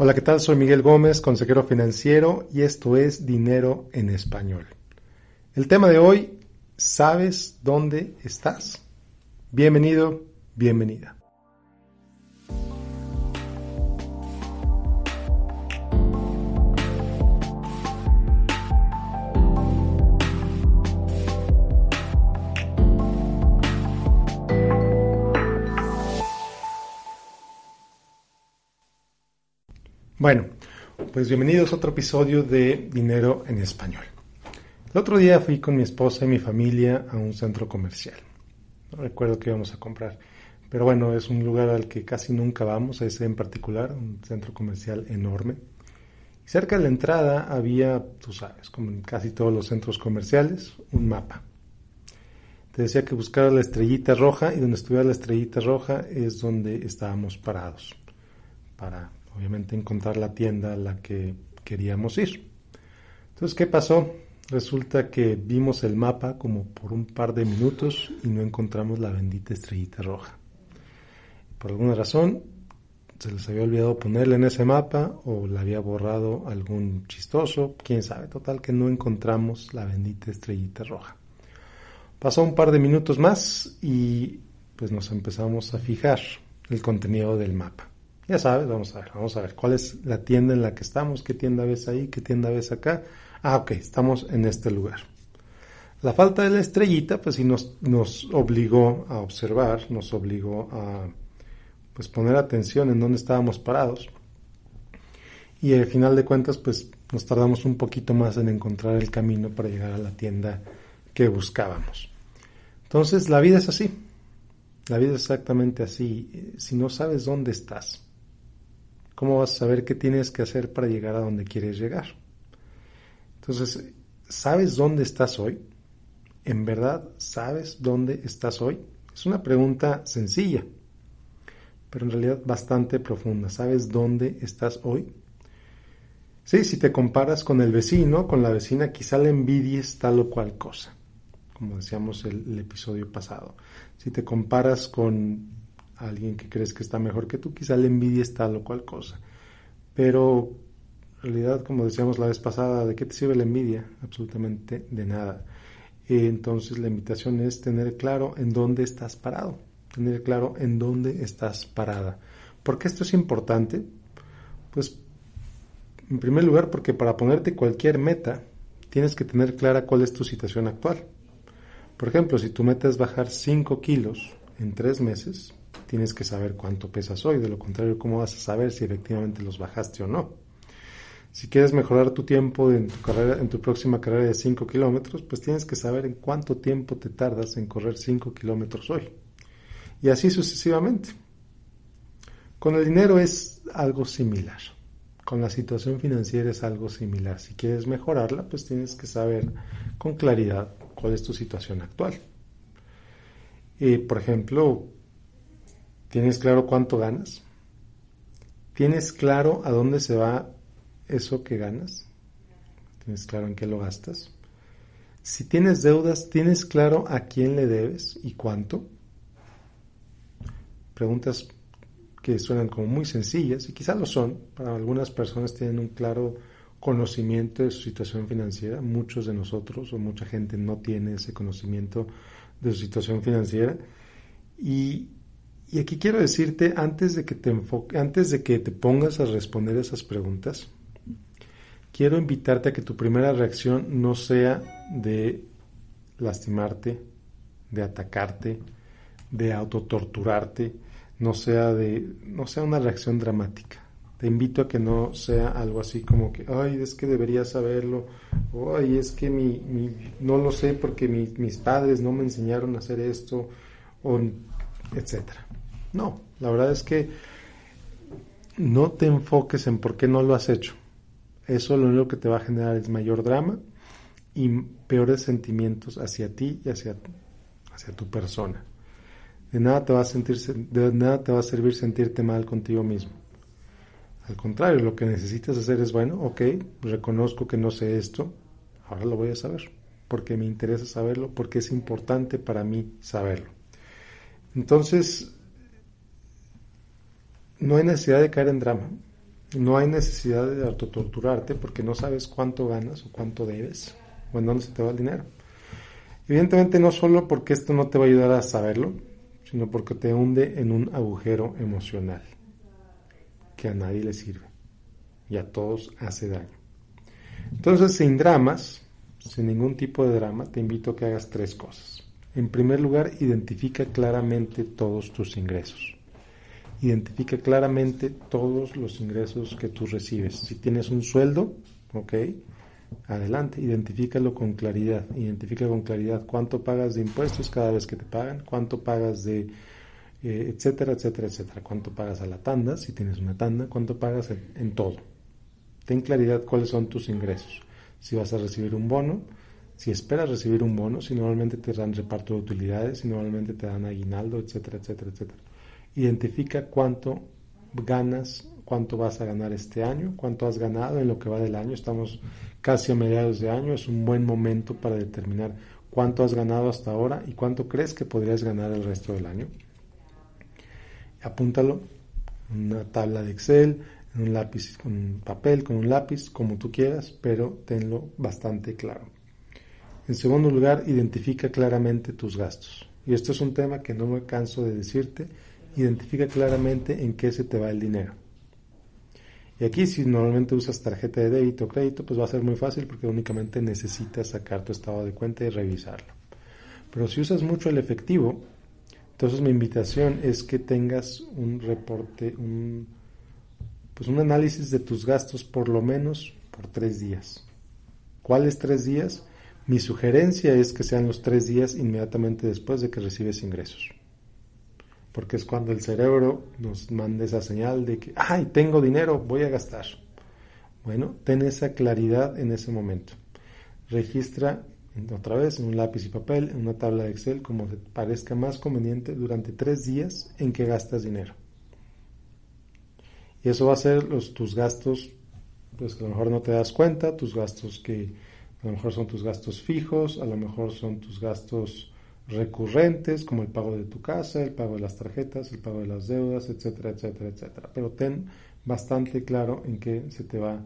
Hola, ¿qué tal? Soy Miguel Gómez, consejero financiero, y esto es Dinero en Español. El tema de hoy, ¿sabes dónde estás? Bienvenido, bienvenida. Bueno, pues bienvenidos a otro episodio de Dinero en Español. El otro día fui con mi esposa y mi familia a un centro comercial. No recuerdo qué íbamos a comprar, pero bueno, es un lugar al que casi nunca vamos, ese en particular, un centro comercial enorme. Y cerca de la entrada había, tú sabes, como en casi todos los centros comerciales, un mapa. Te decía que buscara la estrellita roja y donde estuviera la estrellita roja es donde estábamos parados para obviamente encontrar la tienda a la que queríamos ir. Entonces, ¿qué pasó? Resulta que vimos el mapa como por un par de minutos y no encontramos la bendita estrellita roja. Por alguna razón se les había olvidado ponerla en ese mapa o la había borrado algún chistoso, quién sabe, total que no encontramos la bendita estrellita roja. Pasó un par de minutos más y pues nos empezamos a fijar el contenido del mapa. Ya sabes, vamos a ver, vamos a ver cuál es la tienda en la que estamos, qué tienda ves ahí, qué tienda ves acá. Ah, ok, estamos en este lugar. La falta de la estrellita, pues sí nos, nos obligó a observar, nos obligó a pues poner atención en dónde estábamos parados. Y al final de cuentas, pues nos tardamos un poquito más en encontrar el camino para llegar a la tienda que buscábamos. Entonces, la vida es así. La vida es exactamente así. Si no sabes dónde estás, ¿cómo vas a saber qué tienes que hacer para llegar a donde quieres llegar? Entonces, ¿sabes dónde estás hoy? ¿En verdad sabes dónde estás hoy? Es una pregunta sencilla, pero en realidad bastante profunda. ¿Sabes dónde estás hoy? Sí, si te comparas con el vecino, con la vecina, quizá le envidies tal o cual cosa, como decíamos el, el episodio pasado. Si te comparas con alguien que crees que está mejor que tú, quizá le envidies tal o cual cosa. Pero en realidad, como decíamos la vez pasada, ¿de qué te sirve la envidia? Absolutamente de nada. Entonces la invitación es tener claro en dónde estás parado, tener claro en dónde estás parada. ¿Por qué esto es importante? Pues en primer lugar porque para ponerte cualquier meta tienes que tener clara cuál es tu situación actual. Por ejemplo, si tu meta es bajar 5 kilos en 3 meses, tienes que saber cuánto pesas hoy, de lo contrario, ¿cómo vas a saber si efectivamente los bajaste o no? Si quieres mejorar tu tiempo en tu, carrera, en tu próxima carrera de 5 kilómetros, pues tienes que saber en cuánto tiempo te tardas en correr 5 kilómetros hoy. Y así sucesivamente. Con el dinero es algo similar. Con la situación financiera es algo similar. Si quieres mejorarla, pues tienes que saber con claridad cuál es tu situación actual. Por ejemplo, ¿Tienes claro cuánto ganas? ¿Tienes claro a dónde se va eso que ganas? ¿Tienes claro en qué lo gastas? Si tienes deudas, ¿tienes claro a quién le debes y cuánto? Preguntas que suenan como muy sencillas y quizás lo son. Para algunas personas tienen un claro conocimiento de su situación financiera. Muchos de nosotros o mucha gente no tiene ese conocimiento de su situación financiera. Y y aquí quiero decirte, antes de que te enfoque, antes de que te pongas a responder esas preguntas, quiero invitarte a que tu primera reacción no sea de lastimarte, de atacarte, de autotorturarte, no sea de, no sea una reacción dramática. Te invito a que no sea algo así como que, ay, es que debería saberlo, ay, es que mi, no lo sé porque mis padres no me enseñaron a hacer esto, o etcétera. No, la verdad es que no te enfoques en por qué no lo has hecho. Eso lo único que te va a generar es mayor drama y peores sentimientos hacia ti y hacia, hacia tu persona. De nada, te va a de nada te va a servir sentirte mal contigo mismo. Al contrario, lo que necesitas hacer es, bueno, ok, reconozco que no sé esto, ahora lo voy a saber, porque me interesa saberlo, porque es importante para mí saberlo. Entonces, no hay necesidad de caer en drama. No hay necesidad de autotorturarte porque no sabes cuánto ganas o cuánto debes o en dónde se te va el dinero. Evidentemente no solo porque esto no te va a ayudar a saberlo, sino porque te hunde en un agujero emocional que a nadie le sirve y a todos hace daño. Entonces, sin dramas, sin ningún tipo de drama, te invito a que hagas tres cosas. En primer lugar, identifica claramente todos tus ingresos. Identifica claramente todos los ingresos que tú recibes. Si tienes un sueldo, ok, adelante, identifícalo con claridad. Identifica con claridad cuánto pagas de impuestos cada vez que te pagan, cuánto pagas de, eh, etcétera, etcétera, etcétera. Cuánto pagas a la tanda, si tienes una tanda, cuánto pagas en todo. Ten claridad cuáles son tus ingresos. Si vas a recibir un bono, si esperas recibir un bono, si normalmente te dan reparto de utilidades, si normalmente te dan aguinaldo, etcétera, etcétera, etcétera. Identifica cuánto ganas, cuánto vas a ganar este año, cuánto has ganado en lo que va del año. Estamos casi a mediados de año, es un buen momento para determinar cuánto has ganado hasta ahora y cuánto crees que podrías ganar el resto del año. Apúntalo en una tabla de Excel, en un lápiz, con un papel, con un lápiz, como tú quieras, pero tenlo bastante claro. En segundo lugar, identifica claramente tus gastos. Y esto es un tema que no me canso de decirte. Identifica claramente en qué se te va el dinero. Y aquí si normalmente usas tarjeta de débito o crédito, pues va a ser muy fácil porque únicamente necesitas sacar tu estado de cuenta y revisarlo. Pero si usas mucho el efectivo, entonces mi invitación es que tengas un reporte, un, pues un análisis de tus gastos por lo menos por tres días. ¿Cuáles tres días? Mi sugerencia es que sean los tres días inmediatamente después de que recibes ingresos. Porque es cuando el cerebro nos manda esa señal de que, ay, tengo dinero, voy a gastar. Bueno, ten esa claridad en ese momento. Registra otra vez en un lápiz y papel, en una tabla de Excel, como te parezca más conveniente, durante tres días en que gastas dinero. Y eso va a ser los, tus gastos, pues a lo mejor no te das cuenta, tus gastos que a lo mejor son tus gastos fijos, a lo mejor son tus gastos recurrentes, como el pago de tu casa, el pago de las tarjetas, el pago de las deudas, etcétera, etcétera, etcétera. Pero ten bastante claro en qué se te va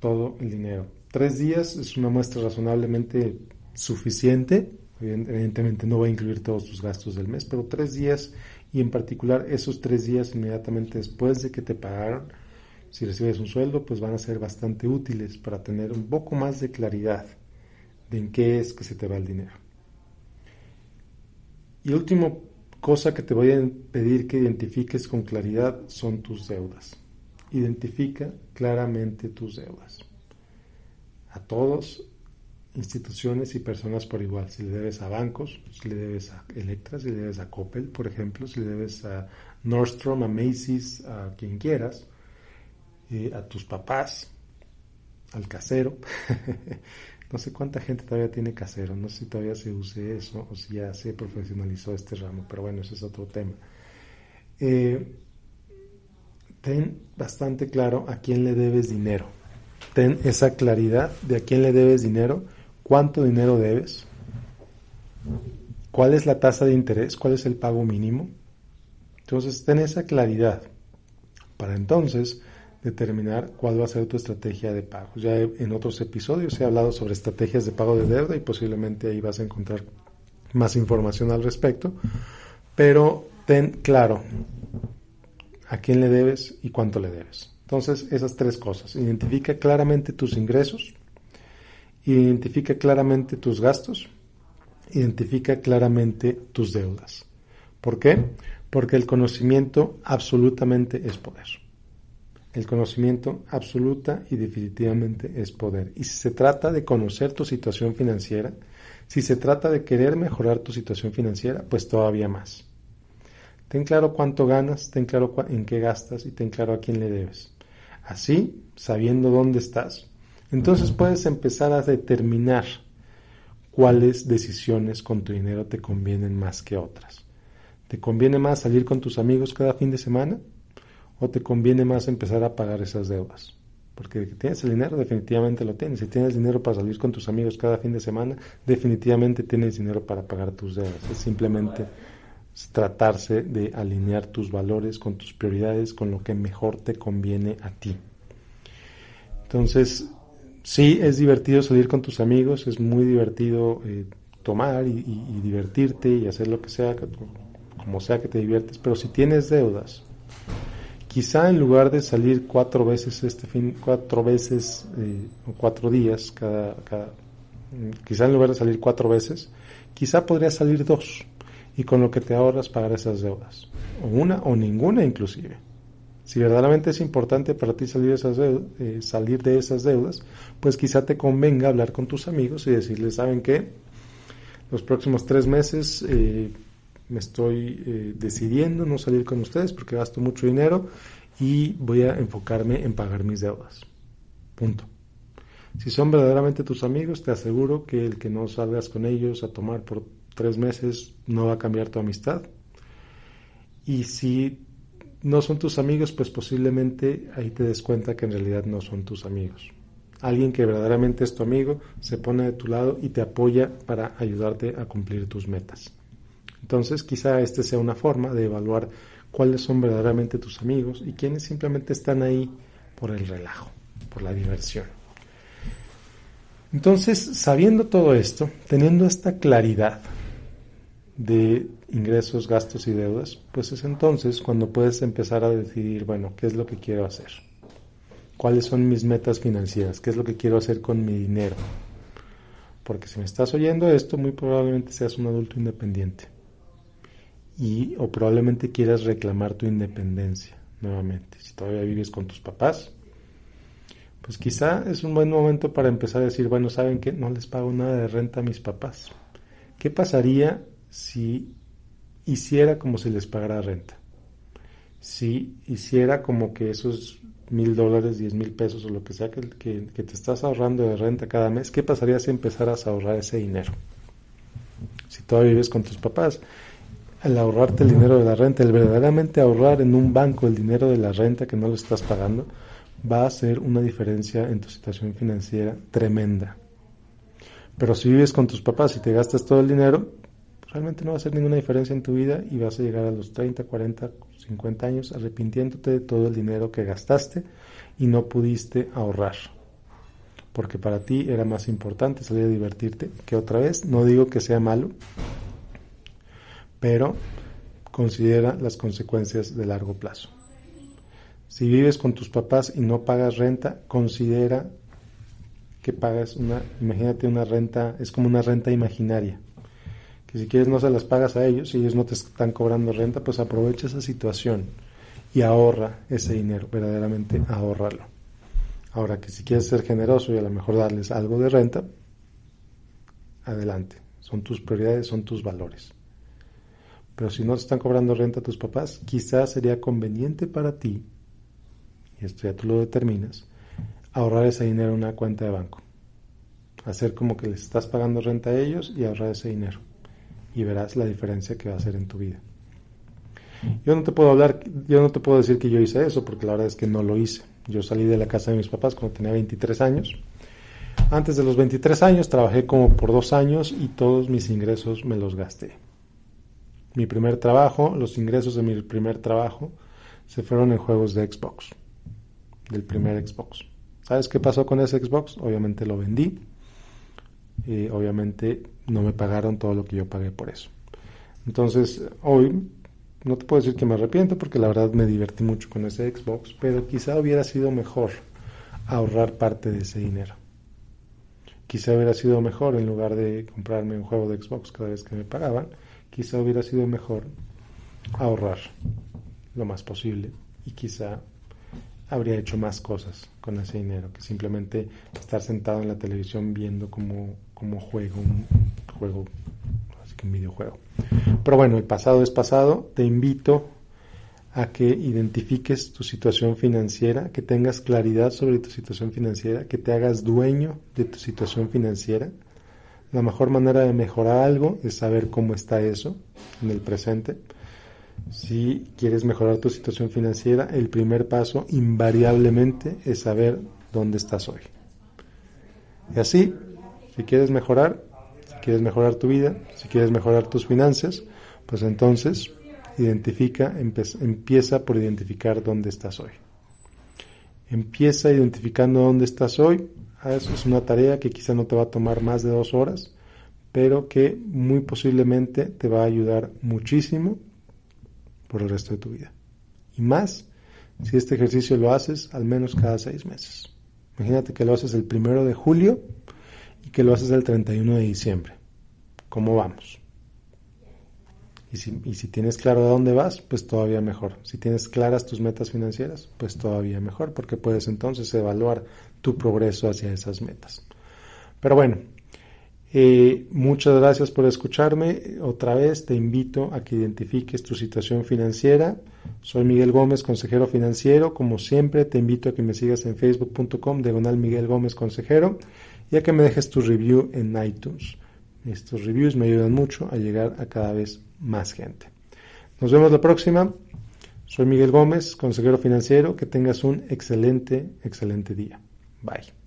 todo el dinero. Tres días es una muestra razonablemente suficiente. Evidentemente no va a incluir todos tus gastos del mes, pero tres días y en particular esos tres días inmediatamente después de que te pagaron si recibes un sueldo, pues van a ser bastante útiles para tener un poco más de claridad de en qué es que se te va el dinero. Y última cosa que te voy a pedir que identifiques con claridad son tus deudas. Identifica claramente tus deudas. A todos, instituciones y personas por igual. Si le debes a bancos, si le debes a Electra, si le debes a Coppel, por ejemplo, si le debes a Nordstrom, a Macy's, a quien quieras, a tus papás, al casero. no sé cuánta gente todavía tiene casero, no sé si todavía se use eso o si ya se profesionalizó este ramo, pero bueno, ese es otro tema. Eh, ten bastante claro a quién le debes dinero. Ten esa claridad de a quién le debes dinero, cuánto dinero debes, cuál es la tasa de interés, cuál es el pago mínimo. Entonces, ten esa claridad para entonces determinar cuál va a ser tu estrategia de pago. Ya en otros episodios he hablado sobre estrategias de pago de deuda y posiblemente ahí vas a encontrar más información al respecto, pero ten claro a quién le debes y cuánto le debes. Entonces, esas tres cosas. Identifica claramente tus ingresos, identifica claramente tus gastos, identifica claramente tus deudas. ¿Por qué? Porque el conocimiento absolutamente es poder. El conocimiento absoluta y definitivamente es poder. Y si se trata de conocer tu situación financiera, si se trata de querer mejorar tu situación financiera, pues todavía más. Ten claro cuánto ganas, ten claro en qué gastas y ten claro a quién le debes. Así, sabiendo dónde estás, entonces puedes empezar a determinar cuáles decisiones con tu dinero te convienen más que otras. ¿Te conviene más salir con tus amigos cada fin de semana? O te conviene más empezar a pagar esas deudas? Porque tienes el dinero, definitivamente lo tienes. Si tienes dinero para salir con tus amigos cada fin de semana, definitivamente tienes dinero para pagar tus deudas. Es simplemente tratarse de alinear tus valores con tus prioridades, con lo que mejor te conviene a ti. Entonces, sí, es divertido salir con tus amigos, es muy divertido eh, tomar y, divertirte y hacer lo que sea, como sea que te diviertes, pero si tienes deudas, quizá en lugar de salir cuatro veces este fin, cuatro veces eh, o cuatro días cada, cada, quizá en lugar de salir cuatro veces, quizá podría salir dos y con lo que te ahorras pagar esas deudas, o una o ninguna inclusive. Si verdaderamente es importante para ti salir de, esas deudas, eh, salir de esas deudas, pues quizá te convenga hablar con tus amigos y decirles, ¿saben qué? Los próximos tres meses eh, me estoy eh, decidiendo no salir con ustedes porque gasto mucho dinero y voy a enfocarme en pagar mis deudas. Punto. Si son verdaderamente tus amigos, te aseguro que el que no salgas con ellos a tomar por tres meses no va a cambiar tu amistad. Y si no son tus amigos, pues posiblemente ahí te des cuenta que en realidad no son tus amigos. Alguien que verdaderamente es tu amigo se pone de tu lado y te apoya para ayudarte a cumplir tus metas. Entonces quizá esta sea una forma de evaluar cuáles son verdaderamente tus amigos y quiénes simplemente están ahí por el relajo, por la diversión. Entonces, sabiendo todo esto, teniendo esta claridad de ingresos, gastos y deudas, pues es entonces cuando puedes empezar a decidir, bueno, ¿qué es lo que quiero hacer? ¿Cuáles son mis metas financieras? ¿Qué es lo que quiero hacer con mi dinero? Porque si me estás oyendo esto, muy probablemente seas un adulto independiente. Y o probablemente quieras reclamar tu independencia nuevamente. Si todavía vives con tus papás, pues quizá es un buen momento para empezar a decir, bueno, ¿saben qué? No les pago nada de renta a mis papás. ¿Qué pasaría si hiciera como si les pagara renta. Si hiciera como que esos mil dólares, diez mil pesos o lo que sea que, que, te estás ahorrando de renta cada mes, ¿qué pasaría si empezaras a ahorrar ese dinero? Si todavía vives con tus papás, al ahorrarte el dinero de la renta, el verdaderamente ahorrar en un banco el dinero de la renta que no lo estás pagando, va a hacer una diferencia en tu situación financiera tremenda. Pero si vives con tus papás y te gastas todo el dinero, realmente no va a hacer ninguna diferencia en tu vida y vas a llegar a los 30, 40, 50 años arrepintiéndote de todo el dinero que gastaste y no pudiste ahorrar. Porque para ti era más importante salir a divertirte que otra vez, no digo que sea malo, pero considera las consecuencias de largo plazo. Si vives con tus papás y no pagas renta, considera que pagas una, imagínate una renta, es como una renta imaginaria y si quieres no se las pagas a ellos y ellos no te están cobrando renta, pues aprovecha esa situación y ahorra ese dinero, verdaderamente ahorralo. Ahora que si quieres ser generoso y a lo mejor darles algo de renta, adelante. Son tus prioridades, son tus valores. Pero si no te están cobrando renta a tus papás, quizás sería conveniente para ti, y esto ya tú lo determinas, ahorrar ese dinero en una cuenta de banco. Hacer como que les estás pagando renta a ellos y ahorrar ese dinero y verás la diferencia que va a hacer en tu vida. Yo no te puedo hablar, yo no te puedo decir que yo hice eso, porque la verdad es que no lo hice. Yo salí de la casa de mis papás cuando tenía 23 años. Antes de los 23 años trabajé como por dos años y todos mis ingresos me los gasté. Mi primer trabajo, los ingresos de mi primer trabajo se fueron en juegos de Xbox, del primer Xbox. ¿Sabes qué pasó con ese Xbox? Obviamente lo vendí y obviamente no me pagaron todo lo que yo pagué por eso. Entonces, hoy no te puedo decir que me arrepiento porque la verdad me divertí mucho con ese Xbox, pero quizá hubiera sido mejor ahorrar parte de ese dinero. Quizá hubiera sido mejor en lugar de comprarme un juego de Xbox cada vez que me pagaban, quizá hubiera sido mejor ahorrar lo más posible y quizá habría hecho más cosas con ese dinero que simplemente estar sentado en la televisión viendo cómo, cómo juego un juego, así que un videojuego. Pero bueno, el pasado es pasado. Te invito a que identifiques tu situación financiera, que tengas claridad sobre tu situación financiera, que te hagas dueño de tu situación financiera. La mejor manera de mejorar algo es saber cómo está eso en el presente si quieres mejorar tu situación financiera, el primer paso invariablemente es saber dónde estás hoy. Y así, si quieres mejorar, si quieres mejorar tu vida, si quieres mejorar tus finanzas, Pues entonces, identifica, empieza por identificar dónde estás hoy. Empieza identificando dónde estás hoy. Ah, es una tarea que quizá no te va a tomar más de dos horas, pero que muy posiblemente te va a ayudar muchísimo por el resto de tu vida. Y más si este ejercicio lo haces al menos cada seis meses. Imagínate que lo haces el primero de julio y que lo haces el 31 de diciembre. ¿Cómo vamos? Y si, y si, tienes claro a dónde vas, pues todavía mejor. Si tienes claras tus metas financieras, pues todavía mejor, porque puedes entonces evaluar tu progreso hacia esas metas. Pero bueno, eh, muchas gracias por escucharme. Otra vez te invito a que identifiques tu situación financiera. Soy Miguel Gómez, consejero financiero. Como siempre, te invito a que me sigas en facebook.com, diagonal Miguel Gómez, consejero, y a que me dejes tu review en iTunes. Estos reviews me ayudan mucho a llegar a cada vez más gente. Nos vemos la próxima. Soy Miguel Gómez, consejero financiero. Que tengas un excelente, excelente día. Bye.